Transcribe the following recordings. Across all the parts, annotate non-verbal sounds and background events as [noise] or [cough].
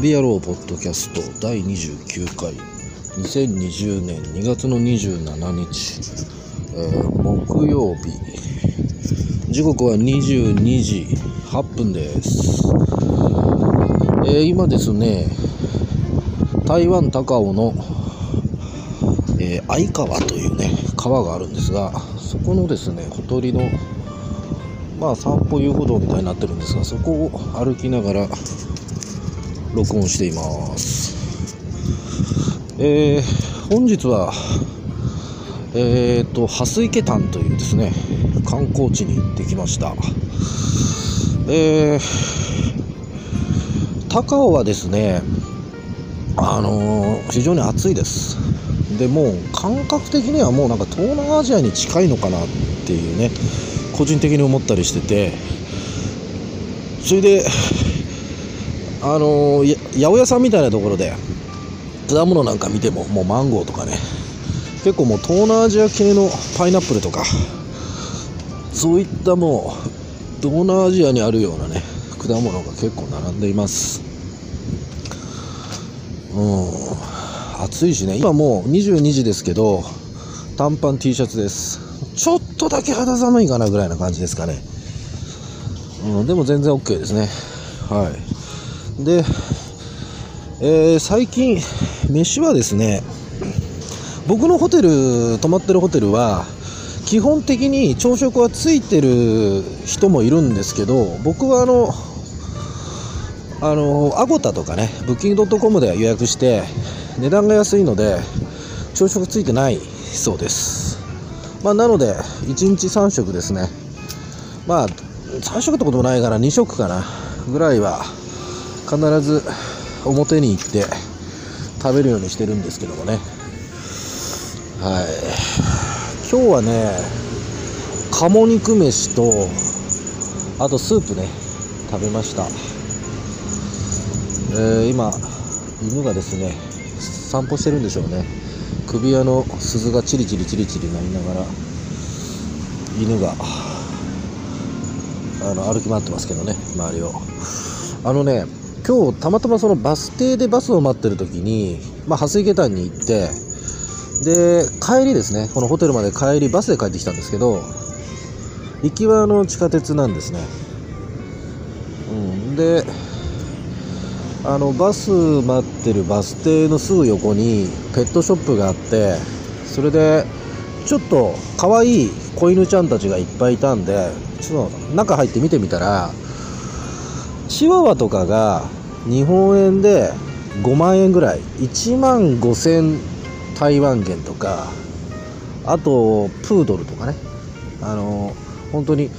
旅野郎ポッドキャスト第29回。2020年2月の27日、えー木曜日。時刻は22時8分です、えー今ですね台湾高雄の、えー相川というね川があるんですがそこのですねほとりのまあ散歩遊歩道みたいになってるんですがそこを歩きながら録音しています。えー本日はえー、と蓮池潭というですね観光地に行ってきました。えー高尾はですねあのー非常に暑いです。でもう感覚的にはもうなんか東南アジアに近いのかなっていうね個人的に思ったりしててそれであの八百屋さんみたいなところで果物なんか見てももうマンゴーとかね。結構もう東南アジア系のパイナップルとかそういったもう東南アジアにあるようなね果物が結構並んでいます。うん。暑いしね。今もう22時ですけど短パン T シャツです。ちょっとだけ肌寒いかなぐらいな感じですかね。うん、でも全然 OK ですね。はい。で、えー最近飯はですね僕のホテル泊まってるホテルは基本的に朝食はついてる人もいるんですけど僕はあのあのアゴタとかねブッキングドットコムで予約して値段が安いので朝食ついてないそうです。まあなので1日3食ですね。まあ3食ってこともないから2食かなぐらいは必ず表に行って食べるようにしてるんですけどもね。はい。今日はね鴨肉飯とあとスープね食べました。えー今犬がですね散歩してるんでしょうね。首輪の鈴がチリチリチリチリ鳴りながら犬があの歩き回ってますけどね周りを。あのね今日たまたまそのバス停でバスを待ってる時に、まあ、蓮池潭に行ってで帰りですねこのホテルまで帰りバスで帰ってきたんですけど行きはあの地下鉄なんですね。うんであのバス待ってるバス停のすぐ横にペットショップがあってそれでちょっと可愛い子犬ちゃんたちがいっぱいいたんでちょっと中入って見てみたらチワワとかが日本円で5万円ぐらい。1万5000台湾元とかあとプードルとかね。あの本当に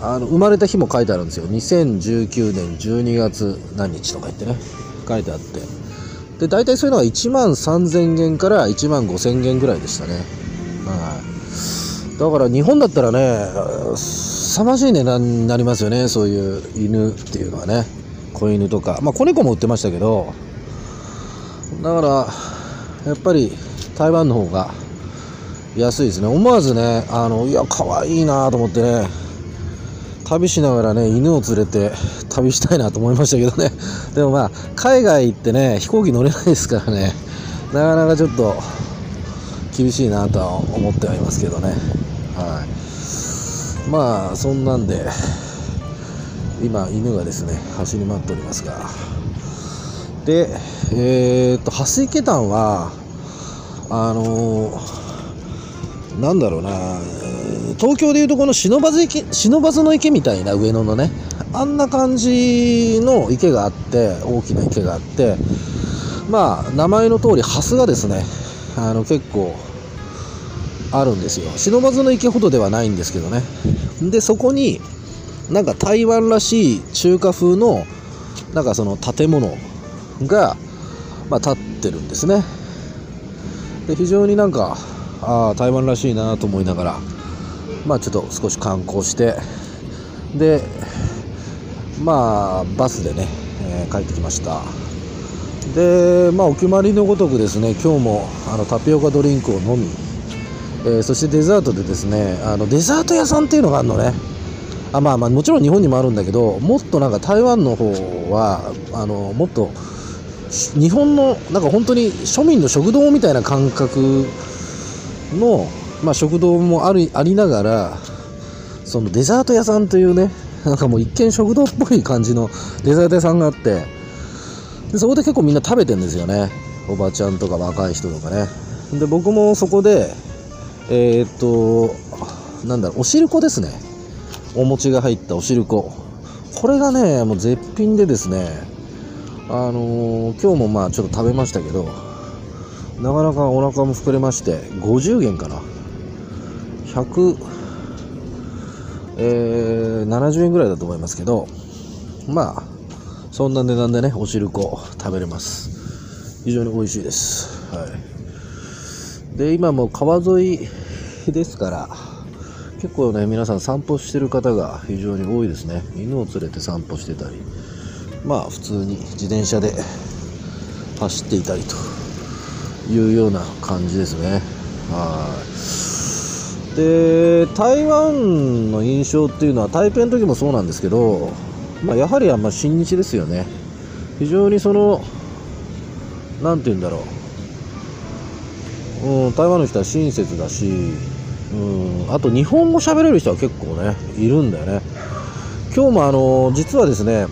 あの生まれた日も書いてあるんですよ。2019年12月何日とか言ってね。書いてあって。で大体そういうのが1万3000元から1万5000元ぐらいでしたね。はい。だから日本だったらね凄まじい値段になりますよねそういう犬っていうのはね。子犬とか。まあ子猫も売ってましたけど。だからやっぱり台湾の方が安いですね。思わずねあのいや可愛いなと思ってね旅しながらね犬を連れて旅したいなと思いましたけどね。[laughs] でもまあ海外行ってね飛行機乗れないですからね。なかなかちょっと厳しいなとは思ってはいますけどね。はい。まあそんなんで今犬がですね走り回っておりますが。でえー、っと蓮池潭はあのーなんだろうな東京でいうとこの不忍池不忍の池みたいな上野のねあんな感じの池があって大きな池があってまあ名前の通り蓮がですねあの結構あるんですよ。不忍の池ほどではないんですけどね。でそこになんか台湾らしい中華風のなんかその建物が、まあ、建ってるんですね。で非常になんかああ台湾らしいなと思いながらまあちょっと少し観光してでまあバスでね、えー帰ってきました。でまあお決まりのごとくですね今日もあのタピオカドリンクを飲み、えーそしてデザートでですねあのデザート屋さんっていうのがあるのね。あまあまあもちろん日本にもあるんだけどもっとなんか台湾の方はあのもっと日本のなんか本当に庶民の食堂みたいな感覚の、まあ、食堂もあるありながらそのデザート屋さんというねなんかもう一見食堂っぽい感じのデザート屋さんがあってでそこで結構みんな食べてんですよね。おばちゃんとか若い人とかね。で僕もそこでえー、っとなんだろうお汁粉ですね。お餅が入ったお汁粉。これがねもう絶品でですねあのー、今日もまあちょっと食べましたけどなかなかお腹も膨れまして50元かな。100えー、70円ぐらいだと思いますけどまあそんな値段でねお汁粉食べれます。非常に美味しいです。はい。で今も川沿いですから結構ね皆さん散歩してる方が非常に多いですね。犬を連れて散歩してたりまあ普通に自転車で走っていたりというような感じですね。はい。で台湾の印象っていうのは台北の時もそうなんですけど、まあ、やはりあんま親日ですよね。非常にその何て言うんだろう、うん、台湾の人は親切だしうんあと日本語喋れる人は結構ねいるんだよね。今日もあの実はですね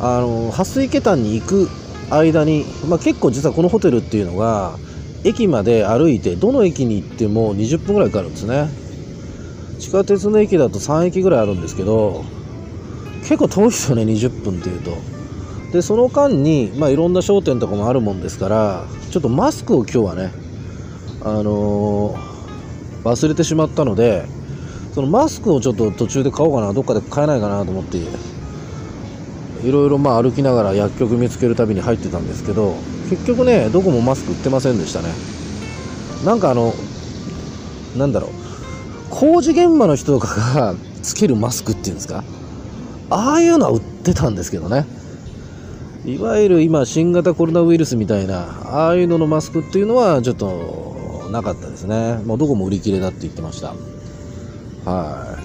あの蓮水家丹に行く間に、まあ、結構実はこのホテルっていうのが駅まで歩いてどの駅に行っても20分ぐらいかかるんですね。地下鉄の駅だと3駅ぐらいあるんですけど結構遠いですよね20分っていうと。でその間に、まあ、いろんな商店とかもあるもんですからちょっとマスクを今日はねあのー忘れてしまったのでそのマスクをちょっと途中で買おうかなどっかで買えないかなと思っていろいろまあ歩きながら薬局見つけるたびに入ってたんですけど結局ねどこもマスク売ってませんでしたね。なんかあのなんだろう工事現場の人とかが [laughs] つけるマスクっていうんですか？ああいうのは売ってたんですけどね。いわゆる今新型コロナウイルスみたいなああいうののマスクっていうのはちょっとなかったですね。もうどこも売り切れだって言ってました。は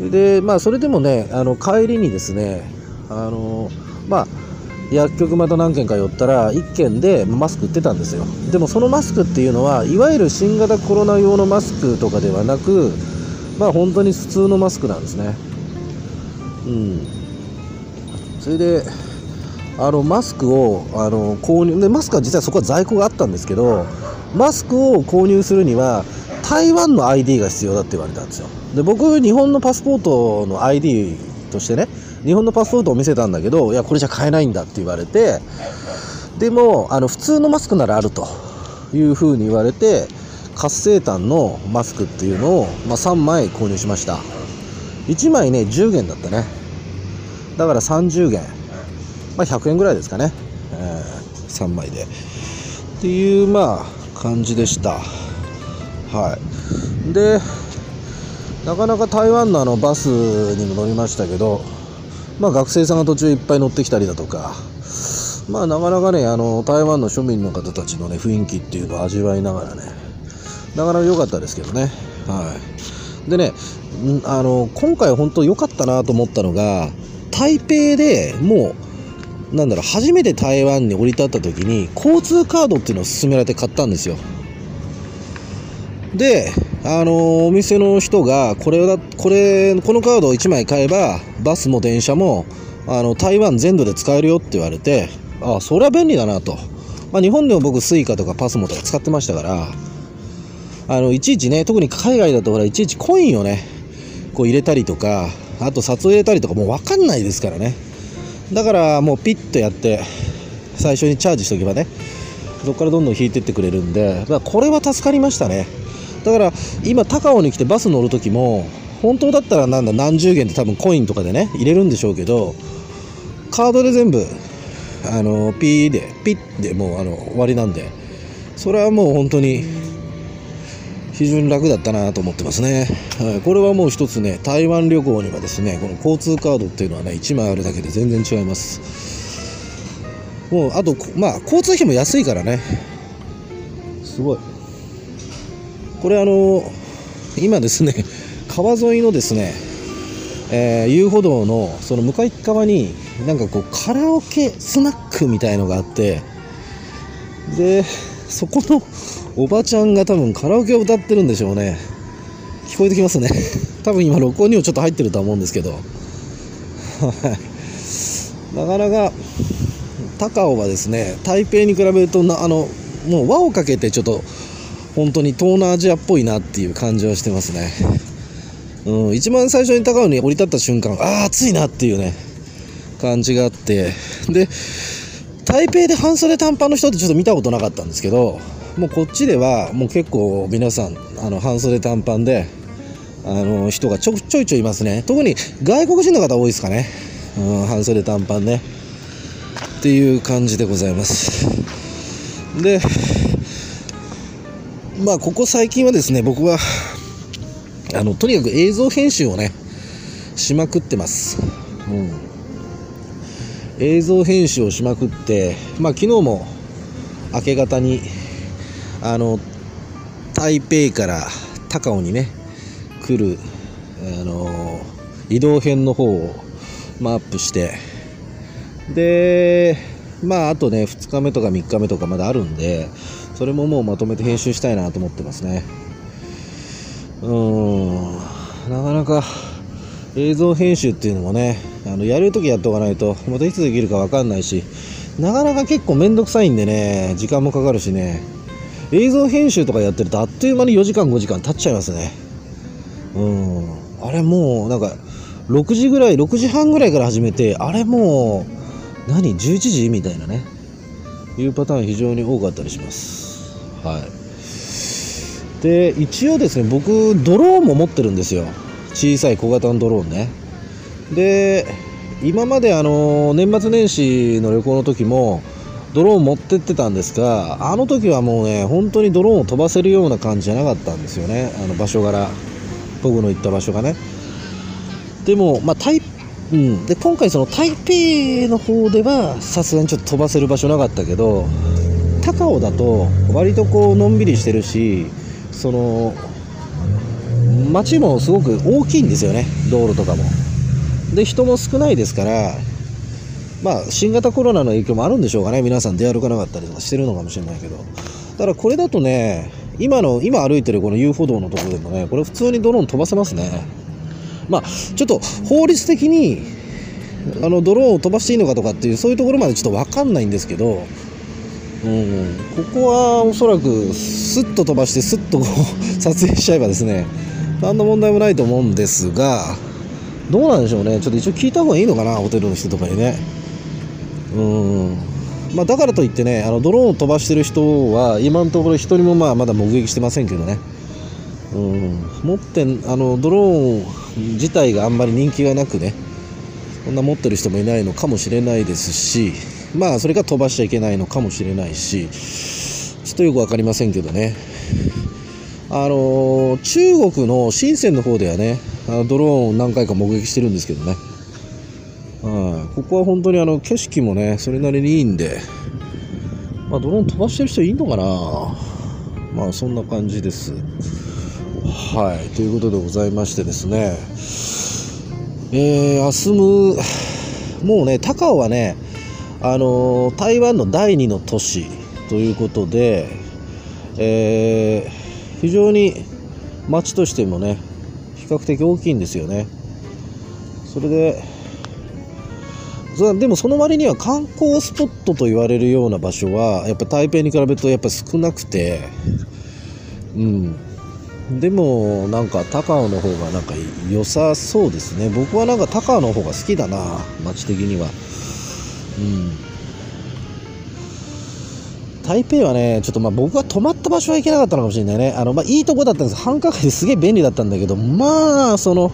い。でまあそれでもねあの帰りにですねあのまあ薬局また何軒か寄ったら1軒でマスク売ってたんですよ。でもそのマスクっていうのはいわゆる新型コロナ用のマスクとかではなくまあ本当に普通のマスクなんですね。うん。それであのマスクをあの購入でマスクは実はそこは在庫があったんですけどマスクを購入するには台湾の ID が必要だって言われたんですよ。で僕日本のパスポートの ID としてね日本のパスポートを見せたんだけどいやこれじゃ買えないんだって言われてでもあの普通のマスクならあるというふうに言われて活性炭のマスクっていうのを、まあ、3枚購入しました。1枚ね10元だったね。だから30元。まあ100円ぐらいですかね、えー、3枚で。っていうまあ感じでした。はい。でなかなか台湾のあのバスにも乗りましたけどまあ学生さんが途中いっぱい乗ってきたりだとかまあなかなかねあの台湾の庶民の方たちのね雰囲気っていうのを味わいながらねなかなか良かったですけどね。はい。でねあの今回本当良かったなと思ったのが台北でもうなんだろう初めて台湾に降り立った時に交通カードっていうのを勧められて買ったんですよ。であのお店の人がこれだこれこのカードを1枚買えばバスも電車もあの台湾全土で使えるよって言われてあそれは便利だなと、まあ、日本でも僕 Suica とか PASMO とか使ってましたからあのいちいちね特に海外だとほらいちいちコインをねこう入れたりとかあと札を入れたりとかもう分かんないですからね。だからもうピッとやって最初にチャージしとけばねそこからどんどん引いてってくれるんでだからこれは助かりましたね。だから今高尾に来てバス乗る時も本当だったらなんだ何十元って多分コインとかでね入れるんでしょうけどカードで全部あのピーでピッでもうあの終わりなんでそれはもう本当に非常に楽だったなと思ってますね、はい、これはもう一つね台湾旅行にはですねこの交通カードっていうのはね1枚あるだけで全然違います。もうあとまあ交通費も安いからね。すごい。これあの今ですね川沿いのですね、えー、遊歩道のその向かい側になんかこうカラオケスナックみたいのがあってでそこのおばちゃんが多分カラオケを歌ってるんでしょうね。聞こえてきますね。[laughs] 多分今録音にもちょっと入ってるとは思うんですけど。なかなか高尾はですね台北に比べるとなあのもう輪をかけてちょっと本当に東南アジアっぽいなっていう感じはしてますね。うん、一番最初に高尾に降り立った瞬間ああ暑いなっていうね感じがあって。で台北で半袖短パンの人ってちょっと見たことなかったんですけどもうこっちではもう結構皆さんあの半袖短パンであの人がちょちょいちょいいますね。特に外国人の方多いですかね、うん、半袖短パンねっていう感じでございます。でまあここ最近はですね僕はあのとにかく映像編集をねしまくってます、うん、映像編集をしまくってまあ昨日も明け方にあの台北から高尾にね来るあの移動編の方を、まあ、アップしてでまああとね2日目とか3日目とかまだあるんでそれももうまとめて編集したいなと思ってますね。うんなかなか映像編集っていうのもねあのやるときやっておかないとまたいつできるか分かんないしなかなか結構めんどくさいんでね時間もかかるしね。映像編集とかやってるとあっという間に4時間5時間経っちゃいますね。うん。あれもうなんか6時ぐらい6時半ぐらいから始めてあれもう何？11時みたいなね。いうパターン非常に多かったりします。はい。で一応ですね僕ドローンも持ってるんですよ。小さい小型のドローンね。で今まであの年末年始の旅行の時もドローン持ってってたんですがあの時はもうね本当にドローンを飛ばせるような感じじゃなかったんですよね。あの場所柄僕の行った場所がね。でもまあ台うん、で今回その台北の方ではさすがにちょっと飛ばせる場所なかったけど高尾だと割とこうのんびりしてるしその街もすごく大きいんですよね。道路とかも。で人も少ないですからまあ新型コロナの影響もあるんでしょうかね。皆さん出歩かなかったりとかしてるのかもしれないけど。だからこれだとね今の今歩いてるこの遊歩道のところでもねこれ普通にドローン飛ばせますね。まあちょっと法律的にあのドローンを飛ばしていいのかとかっていうそういうところまでちょっと分かんないんですけど、うん、ここはおそらくスッと飛ばしてスッとこう [laughs] 撮影しちゃえばですね何の問題もないと思うんですがどうなんでしょうね。ちょっと一応聞いた方がいいのかなホテルの人とかにね。うん。まあだからといってねあのドローンを飛ばしてる人は今のところ一人もまあまだ目撃してませんけどね。うん。持ってあのドローン自体があんまり人気がなくね。そんな持ってる人もいないのかもしれないですしまあそれが飛ばしちゃいけないのかもしれないしちょっとよく分かりませんけどね。あの中国の深センの方ではねドローンを何回か目撃してるんですけどね。はい。ここは本当にあの景色もねそれなりにいいんで、まあ、ドローン飛ばしてる人いいのかな。まあそんな感じです。はい。ということでございましてですね。えー、明日ももうね高尾はねあの台湾の第二の都市ということで、えー非常に街としてもね比較的大きいんですよね。それででもその割には観光スポットと言われるような場所はやっぱ台北に比べるとやっぱ少なくてうん。でもなんか高尾の方がなんか良さそうですね。僕はなんか高尾の方が好きだな街的には。うん。台北はね、ちょっとまあ僕が泊まった場所は行けなかったのかもしれないね。あの、まあいいとこだったんです。繁華街ですげえ便利だったんだけど、まあ、その、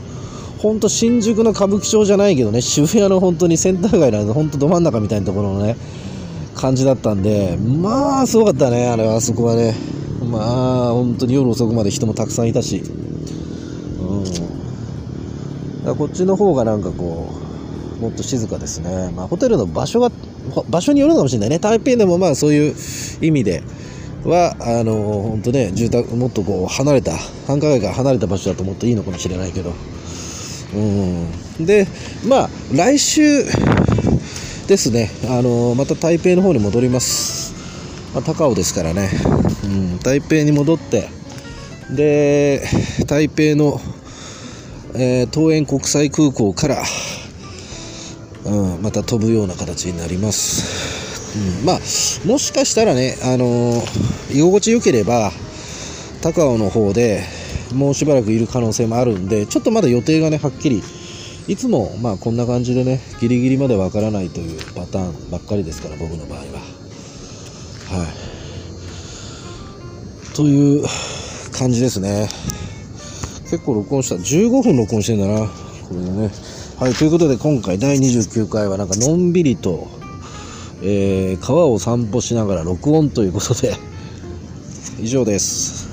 ほんと新宿の歌舞伎町じゃないけどね、渋谷の本当にセンター街なんで、ほんとど真ん中みたいなところのね、感じだったんで、まあ、すごかったね、あれは、あそこはね。まあ、本当に夜遅くまで人もたくさんいたし。うん。こっちの方がなんかこう、もっと静かですね。まあ、ホテルの場所が、場所によるのかもしれないね。台北でもまあそういう意味で、はあの本当ね住宅もっとこう離れた繁華街から離れた場所だともっといいのかもしれないけど。うん。でまあ来週ですね。あのまた台北の方に戻ります、まあ、高尾ですからね、うん、台北に戻ってで台北の、えー、桃園国際空港から、うん、また飛ぶような形になります。うん、まあもしかしたらね、あのー、居心地よければ高尾の方でもうしばらくいる可能性もあるんでちょっとまだ予定がねはっきりいつもまあこんな感じでねギリギリまでわからないというパターンばっかりですから僕の場合は。はい。という感じですね。結構録音した。15分録音してんだなこれでね。はいということで今回第29回はなんかのんびりとえー、川を散歩しながら録音ということで以上です。